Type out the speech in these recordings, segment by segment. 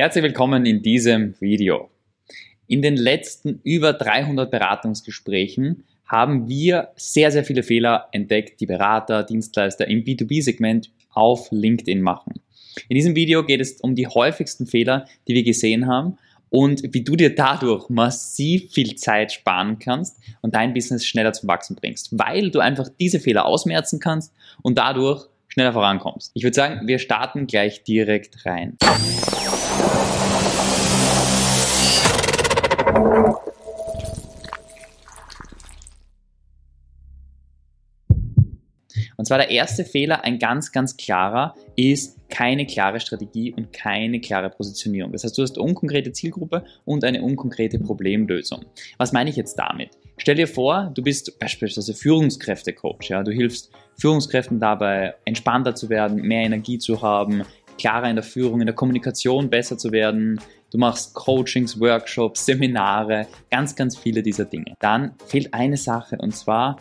Herzlich willkommen in diesem Video. In den letzten über 300 Beratungsgesprächen haben wir sehr, sehr viele Fehler entdeckt, die Berater, Dienstleister im B2B-Segment auf LinkedIn machen. In diesem Video geht es um die häufigsten Fehler, die wir gesehen haben und wie du dir dadurch massiv viel Zeit sparen kannst und dein Business schneller zum Wachsen bringst, weil du einfach diese Fehler ausmerzen kannst und dadurch schneller vorankommst. Ich würde sagen, wir starten gleich direkt rein. Und zwar der erste Fehler, ein ganz, ganz klarer, ist keine klare Strategie und keine klare Positionierung. Das heißt, du hast eine unkonkrete Zielgruppe und eine unkonkrete Problemlösung. Was meine ich jetzt damit? Stell dir vor, du bist beispielsweise Führungskräftecoach. Ja? Du hilfst Führungskräften dabei, entspannter zu werden, mehr Energie zu haben, klarer in der Führung, in der Kommunikation besser zu werden. Du machst Coachings, Workshops, Seminare, ganz, ganz viele dieser Dinge. Dann fehlt eine Sache und zwar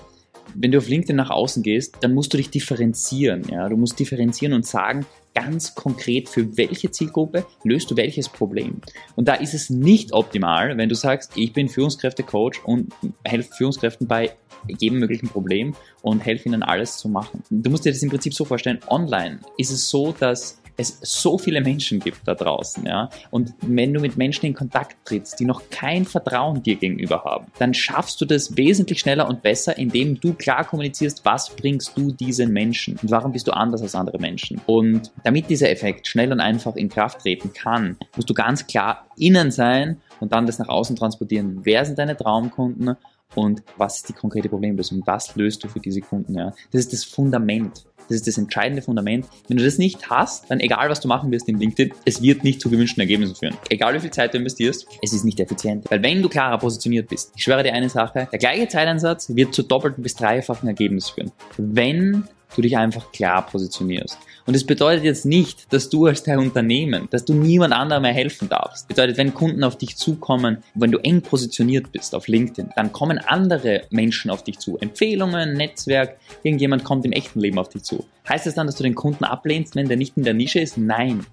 wenn du auf LinkedIn nach außen gehst, dann musst du dich differenzieren. Ja? Du musst differenzieren und sagen, ganz konkret, für welche Zielgruppe löst du welches Problem. Und da ist es nicht optimal, wenn du sagst, ich bin Führungskräftecoach und helfe Führungskräften bei jedem möglichen Problem und helfe ihnen alles zu machen. Du musst dir das im Prinzip so vorstellen, online ist es so, dass es so viele Menschen gibt da draußen, ja. Und wenn du mit Menschen in Kontakt trittst, die noch kein Vertrauen dir gegenüber haben, dann schaffst du das wesentlich schneller und besser, indem du klar kommunizierst, was bringst du diesen Menschen und warum bist du anders als andere Menschen. Und damit dieser Effekt schnell und einfach in Kraft treten kann, musst du ganz klar innen sein und dann das nach außen transportieren. Wer sind deine Traumkunden? und was ist die konkrete Problemlösung? Was löst du für diese Kunden? Ja? Das ist das Fundament. Das ist das entscheidende Fundament. Wenn du das nicht hast, dann egal was du machen wirst im LinkedIn, es wird nicht zu gewünschten Ergebnissen führen. Egal wie viel Zeit du investierst, es ist nicht effizient. Weil wenn du klarer positioniert bist, ich schwöre dir eine Sache, der gleiche Zeiteinsatz wird zu doppelten bis dreifachen Ergebnis führen. Wenn du dich einfach klar positionierst. Und es bedeutet jetzt nicht, dass du als dein Unternehmen, dass du niemand anderem mehr helfen darfst. Bedeutet, wenn Kunden auf dich zukommen, wenn du eng positioniert bist auf LinkedIn, dann kommen andere Menschen auf dich zu. Empfehlungen, Netzwerk, irgendjemand kommt im echten Leben auf dich zu. Heißt das dann, dass du den Kunden ablehnst, wenn der nicht in der Nische ist? Nein.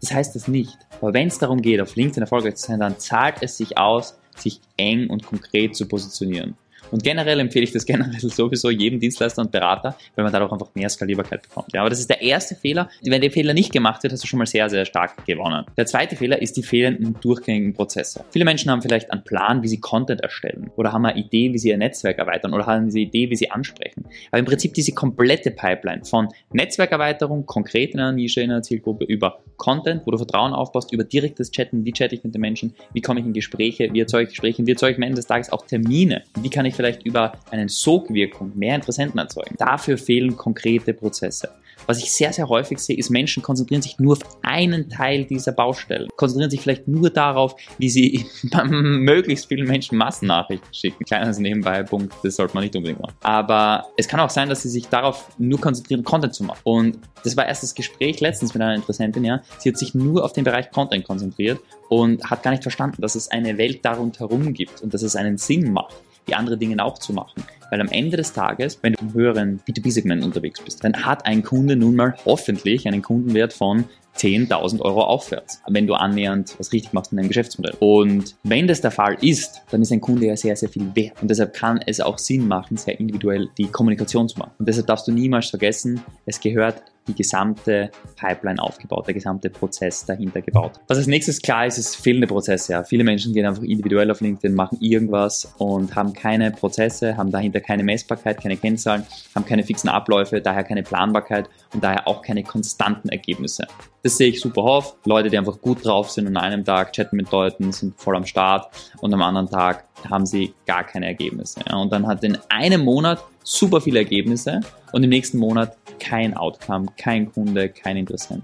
Das heißt das nicht. Aber wenn es darum geht, auf LinkedIn erfolgreich zu sein, dann zahlt es sich aus, sich eng und konkret zu positionieren. Und generell empfehle ich das generell sowieso jedem Dienstleister und Berater, weil man dadurch einfach mehr Skalierbarkeit bekommt. Ja, aber das ist der erste Fehler. Wenn der Fehler nicht gemacht wird, hast du schon mal sehr, sehr stark gewonnen. Der zweite Fehler ist die fehlenden durchgängigen Prozesse. Viele Menschen haben vielleicht einen Plan, wie sie Content erstellen oder haben eine Idee, wie sie ihr Netzwerk erweitern oder haben eine Idee, wie sie ansprechen. Aber im Prinzip diese komplette Pipeline von Netzwerkerweiterung, konkret in einer Nische, in einer Zielgruppe, über Content, wo du Vertrauen aufbaust, über direktes Chatten, wie chatte ich mit den Menschen, wie komme ich in Gespräche, wie erzeuge ich Gespräche, wie erzeuge ich am Ende des Tages auch Termine, wie kann ich vielleicht über eine Sogwirkung mehr Interessenten erzeugen. Dafür fehlen konkrete Prozesse. Was ich sehr, sehr häufig sehe, ist, Menschen konzentrieren sich nur auf einen Teil dieser Baustellen. Konzentrieren sich vielleicht nur darauf, wie sie möglichst vielen Menschen Massennachrichten schicken. Kleines nebenbei Punkt, das sollte man nicht unbedingt machen. Aber es kann auch sein, dass sie sich darauf nur konzentrieren, Content zu machen. Und das war erst das Gespräch letztens mit einer Interessentin, ja. Sie hat sich nur auf den Bereich Content konzentriert und hat gar nicht verstanden, dass es eine Welt darunter gibt und dass es einen Sinn macht die anderen Dinge auch zu machen. Weil am Ende des Tages, wenn du im höheren B2B-Segment unterwegs bist, dann hat ein Kunde nun mal hoffentlich einen Kundenwert von 10.000 Euro aufwärts, wenn du annähernd was richtig machst in deinem Geschäftsmodell. Und wenn das der Fall ist, dann ist ein Kunde ja sehr, sehr viel wert. Und deshalb kann es auch Sinn machen, sehr individuell die Kommunikation zu machen. Und deshalb darfst du niemals vergessen, es gehört die gesamte Pipeline aufgebaut, der gesamte Prozess dahinter gebaut. Was als nächstes klar ist, ist fehlende Prozesse. Ja. Viele Menschen gehen einfach individuell auf LinkedIn, machen irgendwas und haben keine Prozesse, haben dahinter keine Messbarkeit, keine Kennzahlen, haben keine fixen Abläufe, daher keine Planbarkeit und daher auch keine konstanten Ergebnisse. Das sehe ich super oft. Leute, die einfach gut drauf sind an einem Tag chatten mit Leuten, sind voll am Start und am anderen Tag haben sie gar keine Ergebnisse. Und dann hat in einem Monat super viele Ergebnisse und im nächsten Monat kein Outcome, kein Kunde, kein Interessent.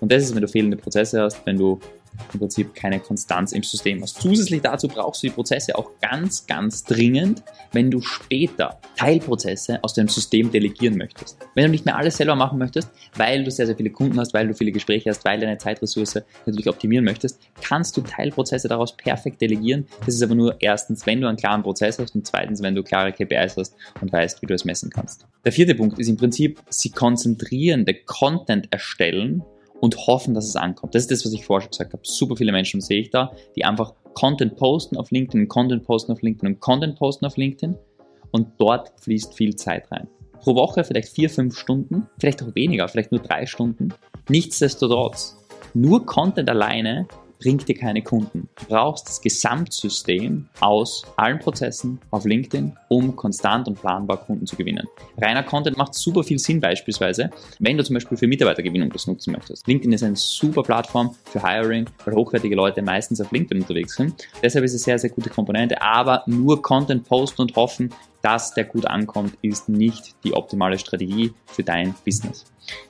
Und das ist, wenn du fehlende Prozesse hast, wenn du im Prinzip keine Konstanz im System hast. Zusätzlich dazu brauchst du die Prozesse auch ganz, ganz dringend, wenn du später Teilprozesse aus deinem System delegieren möchtest. Wenn du nicht mehr alles selber machen möchtest, weil du sehr, sehr viele Kunden hast, weil du viele Gespräche hast, weil deine Zeitressource natürlich optimieren möchtest, kannst du Teilprozesse daraus perfekt delegieren. Das ist aber nur erstens, wenn du einen klaren Prozess hast und zweitens, wenn du klare KPIs hast und weißt, wie du es messen kannst. Der vierte Punkt ist im Prinzip, sie konzentrieren, Content erstellen und hoffen, dass es ankommt. Das ist das, was ich vorher schon gesagt habe. Super viele Menschen sehe ich da, die einfach Content posten auf LinkedIn, Content posten auf LinkedIn und Content posten auf LinkedIn und dort fließt viel Zeit rein. Pro Woche vielleicht vier, fünf Stunden, vielleicht auch weniger, vielleicht nur drei Stunden. Nichtsdestotrotz, nur Content alleine bringt dir keine Kunden. Du brauchst das Gesamtsystem aus allen Prozessen auf LinkedIn, um konstant und planbar Kunden zu gewinnen. Reiner Content macht super viel Sinn beispielsweise, wenn du zum Beispiel für Mitarbeitergewinnung das nutzen möchtest. LinkedIn ist eine super Plattform für Hiring, weil hochwertige Leute meistens auf LinkedIn unterwegs sind. Deshalb ist es eine sehr, sehr gute Komponente, aber nur Content posten und hoffen, dass der gut ankommt, ist nicht die optimale Strategie für dein Business.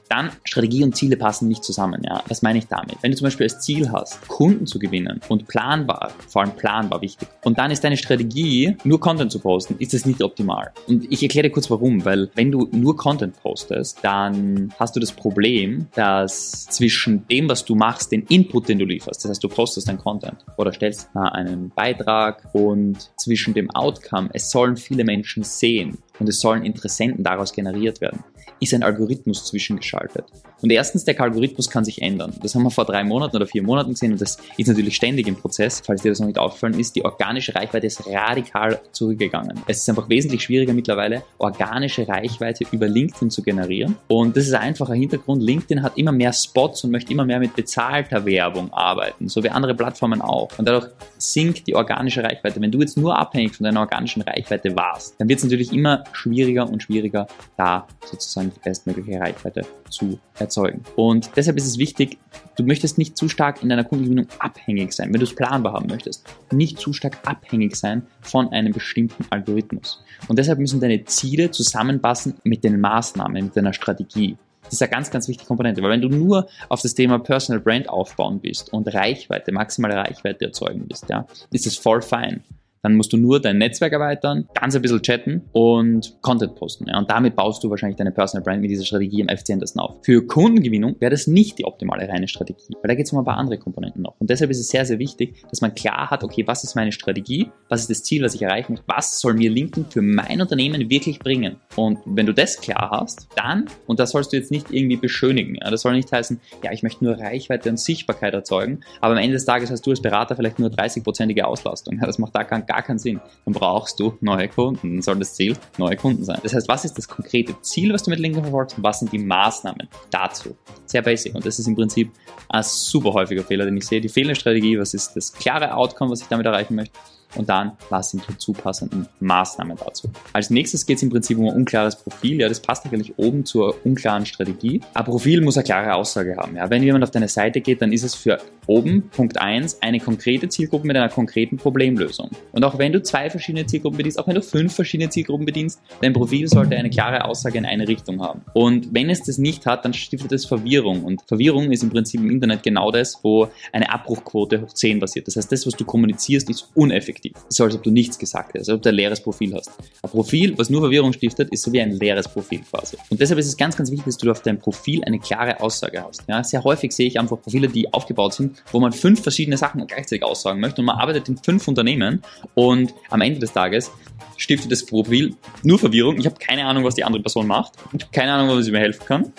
Dann Strategie und Ziele passen nicht zusammen. Ja, was meine ich damit? Wenn du zum Beispiel als Ziel hast, Kunden zu gewinnen und planbar, vor allem planbar wichtig, und dann ist deine Strategie, nur Content zu posten, ist das nicht optimal. Und ich erkläre dir kurz warum, weil wenn du nur Content postest, dann hast du das Problem, dass zwischen dem, was du machst, den Input, den du lieferst, das heißt, du postest dein Content oder stellst einen Beitrag und zwischen dem Outcome, es sollen viele Menschen sehen. Und es sollen Interessenten daraus generiert werden, ist ein Algorithmus zwischengeschaltet. Und erstens, der Algorithmus kann sich ändern. Das haben wir vor drei Monaten oder vier Monaten gesehen und das ist natürlich ständig im Prozess. Falls dir das noch nicht aufgefallen ist, die organische Reichweite ist radikal zurückgegangen. Es ist einfach wesentlich schwieriger mittlerweile, organische Reichweite über LinkedIn zu generieren. Und das ist ein einfacher Hintergrund. LinkedIn hat immer mehr Spots und möchte immer mehr mit bezahlter Werbung arbeiten, so wie andere Plattformen auch. Und dadurch sinkt die organische Reichweite. Wenn du jetzt nur abhängig von deiner organischen Reichweite warst, dann wird es natürlich immer schwieriger und schwieriger, da sozusagen die bestmögliche Reichweite zu erzeugen. Und deshalb ist es wichtig, du möchtest nicht zu stark in deiner Kundengewinnung abhängig sein, wenn du es planbar haben möchtest. Nicht zu stark abhängig sein von einem bestimmten Algorithmus. Und deshalb müssen deine Ziele zusammenpassen mit den Maßnahmen, mit deiner Strategie. Das ist eine ganz, ganz wichtige Komponente, weil wenn du nur auf das Thema Personal Brand aufbauen bist und Reichweite, maximale Reichweite erzeugen bist, ja, ist es voll fein. Dann musst du nur dein Netzwerk erweitern, ganz ein bisschen chatten und Content posten. Ja. Und damit baust du wahrscheinlich deine Personal Brand mit dieser Strategie am effizientesten auf. Für Kundengewinnung wäre das nicht die optimale reine Strategie, weil da geht es um ein paar andere Komponenten noch. Und deshalb ist es sehr, sehr wichtig, dass man klar hat, okay, was ist meine Strategie, was ist das Ziel, was ich erreichen möchte, was soll mir LinkedIn für mein Unternehmen wirklich bringen. Und wenn du das klar hast, dann, und das sollst du jetzt nicht irgendwie beschönigen, ja, das soll nicht heißen, ja, ich möchte nur Reichweite und Sichtbarkeit erzeugen, aber am Ende des Tages hast du als Berater vielleicht nur 30-prozentige Auslastung. Ja, das macht da gar, gar keinen Sinn. Dann brauchst du neue Kunden. Dann soll das Ziel neue Kunden sein. Das heißt, was ist das konkrete Ziel, was du mit LinkedIn verfolgst und was sind die Maßnahmen dazu? Sehr basic. Und das ist im Prinzip ein super häufiger Fehler, den ich sehe. Die fehlende Strategie, was ist das klare Outcome, was ich damit erreichen möchte? Und dann was sind die zupassenden Maßnahmen dazu. Als nächstes geht es im Prinzip um ein unklares Profil. Ja, das passt eigentlich oben zur unklaren Strategie. Ein Profil muss eine klare Aussage haben. Ja, wenn jemand auf deine Seite geht, dann ist es für oben Punkt 1 eine konkrete Zielgruppe mit einer konkreten Problemlösung. Und auch wenn du zwei verschiedene Zielgruppen bedienst, auch wenn du fünf verschiedene Zielgruppen bedienst, dein Profil sollte eine klare Aussage in eine Richtung haben. Und wenn es das nicht hat, dann stiftet es Verwirrung. Und Verwirrung ist im Prinzip im Internet genau das, wo eine Abbruchquote hoch 10 basiert. Das heißt, das, was du kommunizierst, ist uneffektiv so, als ob du nichts gesagt hast, als ob du ein leeres Profil hast. Ein Profil, was nur Verwirrung stiftet, ist so wie ein leeres Profil quasi. Und deshalb ist es ganz, ganz wichtig, dass du auf deinem Profil eine klare Aussage hast. Ja, sehr häufig sehe ich einfach Profile, die aufgebaut sind, wo man fünf verschiedene Sachen gleichzeitig aussagen möchte und man arbeitet in fünf Unternehmen und am Ende des Tages stiftet das Profil nur Verwirrung. Ich habe keine Ahnung, was die andere Person macht. Ich habe keine Ahnung, was sie mir helfen kann.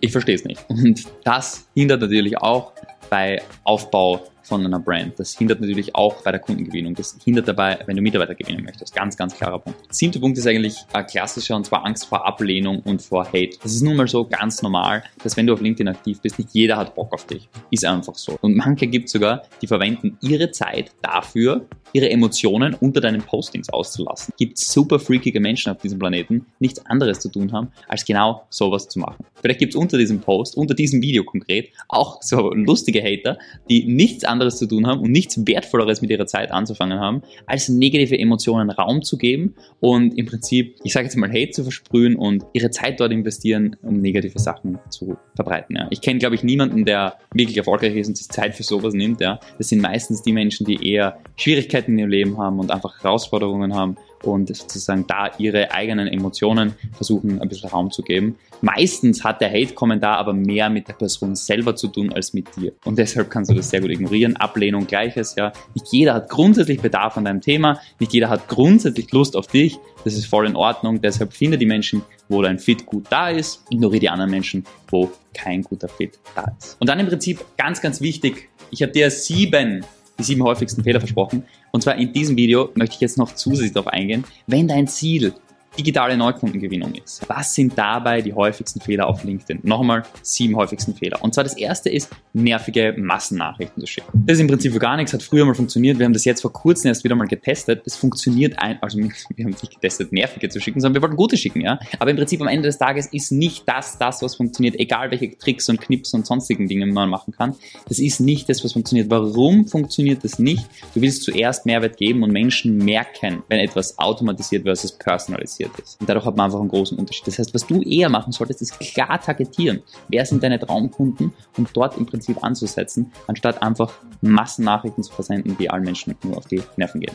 Ich verstehe es nicht. Und das hindert natürlich auch bei Aufbau von einer Brand. Das hindert natürlich auch bei der Kundengewinnung. Das hindert dabei, wenn du Mitarbeiter gewinnen möchtest. Ganz, ganz klarer Punkt. Siebter Punkt ist eigentlich ein klassischer und zwar Angst vor Ablehnung und vor Hate. Das ist nun mal so ganz normal, dass wenn du auf LinkedIn aktiv bist, nicht jeder hat Bock auf dich. Ist einfach so. Und manche gibt es sogar, die verwenden ihre Zeit dafür, ihre Emotionen unter deinen Postings auszulassen. Gibt super freakige Menschen auf diesem Planeten, nichts anderes zu tun haben, als genau sowas zu machen. Vielleicht gibt es unter diesem Post, unter diesem Video konkret, auch so lustige Hater, die nichts anderes anderes zu tun haben und nichts Wertvolleres mit ihrer Zeit anzufangen haben, als negative Emotionen Raum zu geben und im Prinzip, ich sage jetzt mal, Hate zu versprühen und ihre Zeit dort investieren, um negative Sachen zu verbreiten. Ja. Ich kenne, glaube ich, niemanden, der wirklich erfolgreich ist und sich Zeit für sowas nimmt. Ja. Das sind meistens die Menschen, die eher Schwierigkeiten in ihrem Leben haben und einfach Herausforderungen haben und sozusagen da ihre eigenen Emotionen versuchen, ein bisschen Raum zu geben. Meistens hat der Hate-Kommentar aber mehr mit der Person selber zu tun als mit dir. Und deshalb kannst du das sehr gut ignorieren. Ablehnung gleiches, ja. Nicht jeder hat grundsätzlich Bedarf an deinem Thema, nicht jeder hat grundsätzlich Lust auf dich. Das ist voll in Ordnung. Deshalb finde die Menschen, wo dein Fit gut da ist, ignoriere die anderen Menschen, wo kein guter Fit da ist. Und dann im Prinzip ganz, ganz wichtig, ich habe dir sieben die sieben häufigsten Fehler versprochen. Und zwar in diesem Video möchte ich jetzt noch zusätzlich darauf eingehen, wenn dein Ziel digitale Neukundengewinnung ist. Was sind dabei die häufigsten Fehler auf LinkedIn? Nochmal sieben häufigsten Fehler. Und zwar das erste ist, nervige Massennachrichten zu schicken. Das ist im Prinzip für gar nichts, hat früher mal funktioniert. Wir haben das jetzt vor kurzem erst wieder mal getestet. Das funktioniert ein, also wir haben nicht getestet, nervige zu schicken, sondern wir wollten gute schicken, ja. Aber im Prinzip am Ende des Tages ist nicht das, das, was funktioniert, egal welche Tricks und Knips und sonstigen Dinge man machen kann. Das ist nicht das, was funktioniert. Warum funktioniert das nicht? Du willst zuerst Mehrwert geben und Menschen merken, wenn etwas automatisiert versus personalisiert targetiert ist. Und dadurch hat man einfach einen großen Unterschied. Das heißt, was du eher machen solltest, ist klar targetieren. Wer sind deine Traumkunden und dort im Prinzip anzusetzen, anstatt einfach Massennachrichten zu versenden, die allen Menschen nur auf die Nerven gehen.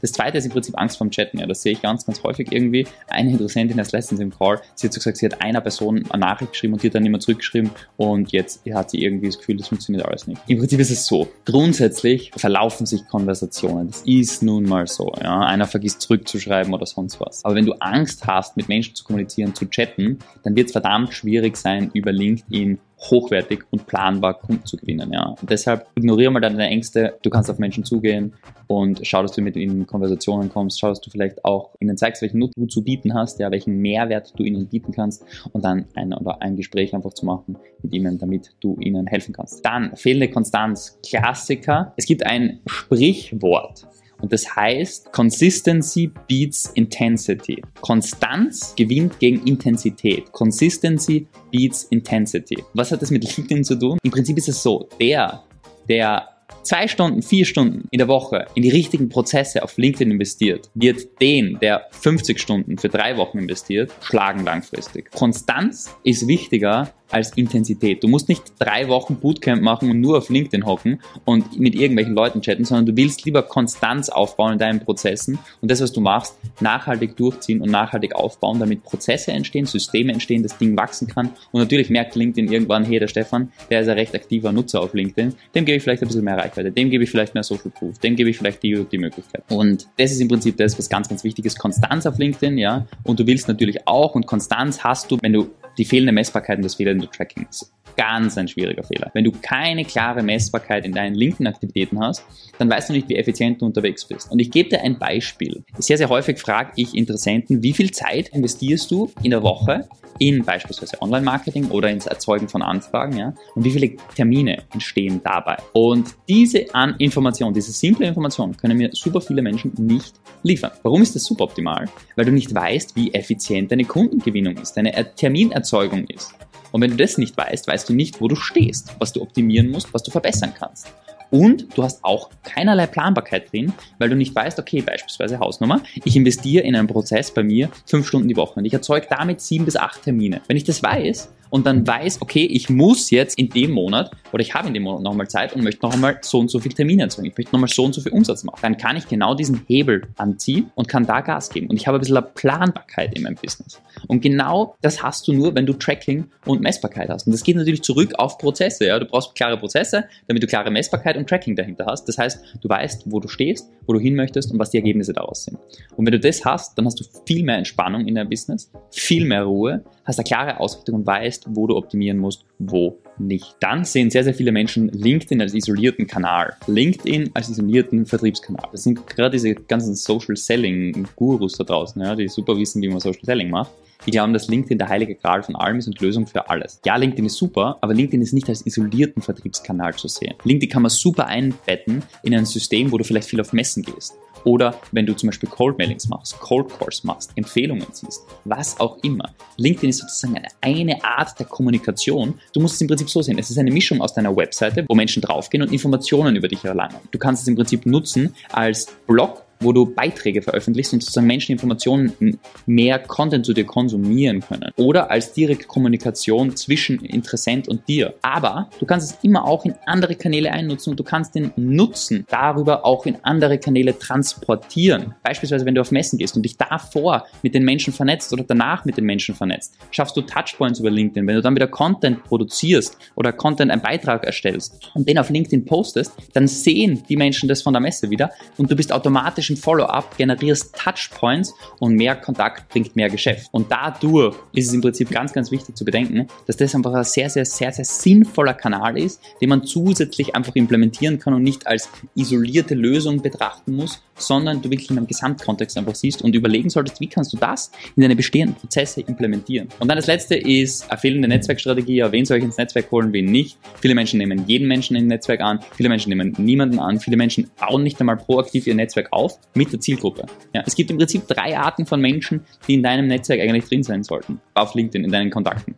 Das zweite ist im Prinzip Angst vorm Chatten. Ja, das sehe ich ganz, ganz häufig irgendwie. Eine Interessentin als letztens im Call, sie hat so gesagt, sie hat einer Person eine Nachricht geschrieben und die hat dann immer zurückgeschrieben und jetzt hat sie irgendwie das Gefühl, das funktioniert alles nicht. Im Prinzip ist es so. Grundsätzlich verlaufen sich Konversationen. Das ist nun mal so. Ja. Einer vergisst zurückzuschreiben oder sonst was. Aber wenn du Angst hast, mit Menschen zu kommunizieren, zu chatten, dann wird es verdammt schwierig sein, über LinkedIn hochwertig und planbar Kunden zu gewinnen. Ja. Und deshalb ignoriere mal deine Ängste. Du kannst auf Menschen zugehen und schau, dass du mit ihnen in Konversationen kommst. Schau, dass du vielleicht auch ihnen zeigst, welchen Nutzen du zu bieten hast, ja, welchen Mehrwert du ihnen bieten kannst und dann ein oder ein Gespräch einfach zu machen mit ihnen, damit du ihnen helfen kannst. Dann fehlende Konstanz. Klassiker. Es gibt ein Sprichwort. Und das heißt, Consistency beats Intensity. Konstanz gewinnt gegen Intensität. Consistency beats Intensity. Was hat das mit LinkedIn zu tun? Im Prinzip ist es so, der, der zwei Stunden, vier Stunden in der Woche in die richtigen Prozesse auf LinkedIn investiert, wird den, der 50 Stunden für drei Wochen investiert, schlagen langfristig. Konstanz ist wichtiger als Intensität. Du musst nicht drei Wochen Bootcamp machen und nur auf LinkedIn hocken und mit irgendwelchen Leuten chatten, sondern du willst lieber Konstanz aufbauen in deinen Prozessen und das, was du machst, nachhaltig durchziehen und nachhaltig aufbauen, damit Prozesse entstehen, Systeme entstehen, das Ding wachsen kann und natürlich merkt LinkedIn irgendwann, hey, der Stefan, der ist ein recht aktiver Nutzer auf LinkedIn, dem gebe ich vielleicht ein bisschen mehr Reichweite, dem gebe ich vielleicht mehr Social Proof, dem gebe ich vielleicht die, die Möglichkeit. Und das ist im Prinzip das, was ganz, ganz wichtig ist, Konstanz auf LinkedIn, ja, und du willst natürlich auch und Konstanz hast du, wenn du die fehlende Messbarkeit und das fehlende Tracking ist ganz ein schwieriger Fehler. Wenn du keine klare Messbarkeit in deinen LinkedIn-Aktivitäten hast, dann weißt du nicht, wie effizient du unterwegs bist. Und ich gebe dir ein Beispiel. Sehr, sehr häufig frage ich Interessenten, wie viel Zeit investierst du in der Woche in beispielsweise Online-Marketing oder ins Erzeugen von Anfragen, ja, und wie viele Termine entstehen dabei. Und diese An Information, diese simple Information können mir super viele Menschen nicht liefern. Warum ist das suboptimal? Weil du nicht weißt, wie effizient deine Kundengewinnung ist, deine Terminerzeugung ist. Und wenn du das nicht weißt, weißt du nicht, wo du stehst, was du optimieren musst, was du verbessern kannst. Und du hast auch keinerlei Planbarkeit drin, weil du nicht weißt, okay, beispielsweise Hausnummer, ich investiere in einen Prozess bei mir fünf Stunden die Woche und ich erzeuge damit sieben bis acht Termine. Wenn ich das weiß, und dann weiß, okay, ich muss jetzt in dem Monat oder ich habe in dem Monat nochmal Zeit und möchte noch einmal so und so viel Termine erzeugen. Ich möchte nochmal so und so viel Umsatz machen. Dann kann ich genau diesen Hebel anziehen und kann da Gas geben. Und ich habe ein bisschen Planbarkeit in meinem Business. Und genau das hast du nur, wenn du Tracking und Messbarkeit hast. Und das geht natürlich zurück auf Prozesse. Ja? Du brauchst klare Prozesse, damit du klare Messbarkeit und Tracking dahinter hast. Das heißt, du weißt, wo du stehst, wo du hin möchtest und was die Ergebnisse daraus sind. Und wenn du das hast, dann hast du viel mehr Entspannung in deinem Business, viel mehr Ruhe, hast eine klare Ausrichtung und weißt, wo du optimieren musst, wo nicht. Dann sehen sehr, sehr viele Menschen LinkedIn als isolierten Kanal. LinkedIn als isolierten Vertriebskanal. Das sind gerade diese ganzen Social Selling Gurus da draußen, ja, die super wissen, wie man Social Selling macht. Die glauben, dass LinkedIn der heilige Gral von allem ist und Lösung für alles. Ja, LinkedIn ist super, aber LinkedIn ist nicht als isolierten Vertriebskanal zu sehen. LinkedIn kann man super einbetten in ein System, wo du vielleicht viel auf Messen gehst. Oder wenn du zum Beispiel Cold Mailings machst, Cold Calls machst, Empfehlungen ziehst, was auch immer. LinkedIn ist sozusagen eine, eine Art der Kommunikation. Du musst es im Prinzip so sehen. Es ist eine Mischung aus deiner Webseite, wo Menschen draufgehen und Informationen über dich erlangen. Du kannst es im Prinzip nutzen als Blog wo du Beiträge veröffentlichst und sozusagen Menschen Informationen mehr Content zu dir konsumieren können. Oder als direkte Kommunikation zwischen Interessent und dir. Aber du kannst es immer auch in andere Kanäle einnutzen und du kannst den Nutzen darüber auch in andere Kanäle transportieren. Beispielsweise, wenn du auf Messen gehst und dich davor mit den Menschen vernetzt oder danach mit den Menschen vernetzt, schaffst du Touchpoints über LinkedIn. Wenn du dann wieder Content produzierst oder Content, einen Beitrag erstellst und den auf LinkedIn postest, dann sehen die Menschen das von der Messe wieder und du bist automatisch im Follow-up, generierst Touchpoints und mehr Kontakt bringt mehr Geschäft. Und dadurch ist es im Prinzip ganz, ganz wichtig zu bedenken, dass das einfach ein sehr, sehr, sehr, sehr sinnvoller Kanal ist, den man zusätzlich einfach implementieren kann und nicht als isolierte Lösung betrachten muss, sondern du wirklich in einem Gesamtkontext einfach siehst und überlegen solltest, wie kannst du das in deine bestehenden Prozesse implementieren. Und dann das letzte ist eine fehlende Netzwerkstrategie. wen soll ich ins Netzwerk holen, wen nicht. Viele Menschen nehmen jeden Menschen im Netzwerk an, viele Menschen nehmen niemanden an, viele Menschen bauen nicht einmal proaktiv ihr Netzwerk auf mit der Zielgruppe. Ja, es gibt im Prinzip drei Arten von Menschen, die in deinem Netzwerk eigentlich drin sein sollten. Auf LinkedIn, in deinen Kontakten.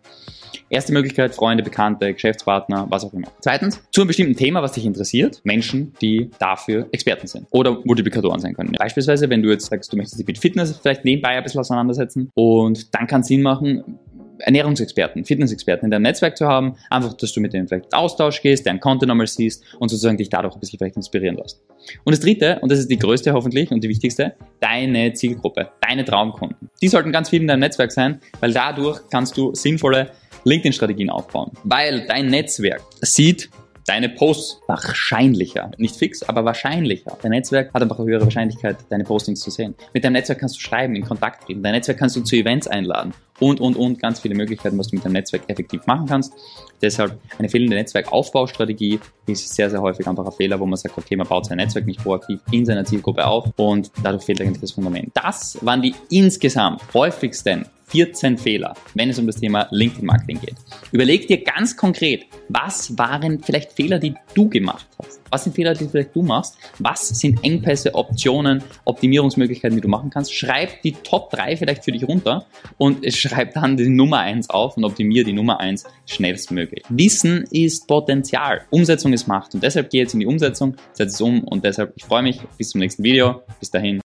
Erste Möglichkeit, Freunde, Bekannte, Geschäftspartner, was auch immer. Zweitens, zu einem bestimmten Thema, was dich interessiert, Menschen, die dafür Experten sind oder Multiplikatoren sein können. Beispielsweise, wenn du jetzt sagst, du möchtest dich mit Fitness vielleicht nebenbei ein bisschen auseinandersetzen und dann kann es Sinn machen, Ernährungsexperten, Fitnessexperten in deinem Netzwerk zu haben, einfach, dass du mit denen vielleicht Austausch gehst, deren Content nochmal siehst und sozusagen dich dadurch ein bisschen vielleicht inspirieren lässt. Und das dritte, und das ist die größte hoffentlich und die wichtigste, deine Zielgruppe, deine Traumkunden. Die sollten ganz viel in deinem Netzwerk sein, weil dadurch kannst du sinnvolle LinkedIn-Strategien aufbauen. Weil dein Netzwerk sieht, deine Posts wahrscheinlicher, nicht fix, aber wahrscheinlicher. Dein Netzwerk hat einfach eine höhere Wahrscheinlichkeit, deine Postings zu sehen. Mit deinem Netzwerk kannst du schreiben, in Kontakt treten. Dein Netzwerk kannst du zu Events einladen und, und, und ganz viele Möglichkeiten, was du mit deinem Netzwerk effektiv machen kannst. Deshalb eine fehlende Netzwerkaufbaustrategie ist sehr, sehr häufig einfach ein Fehler, wo man sagt, okay, man baut sein Netzwerk nicht proaktiv in seiner Zielgruppe auf und dadurch fehlt eigentlich das Fundament. Das waren die insgesamt häufigsten 14 Fehler, wenn es um das Thema LinkedIn-Marketing geht. Überleg dir ganz konkret, was waren vielleicht Fehler, die du gemacht hast? Was sind Fehler, die vielleicht du machst? Was sind Engpässe, Optionen, Optimierungsmöglichkeiten, die du machen kannst? Schreib die Top 3 vielleicht für dich runter und schreib dann die Nummer 1 auf und optimiere die Nummer 1 schnellstmöglich. Wissen ist Potenzial. Umsetzung ist Macht und deshalb geh jetzt in die Umsetzung, setz es um und deshalb, ich freue mich, bis zum nächsten Video. Bis dahin.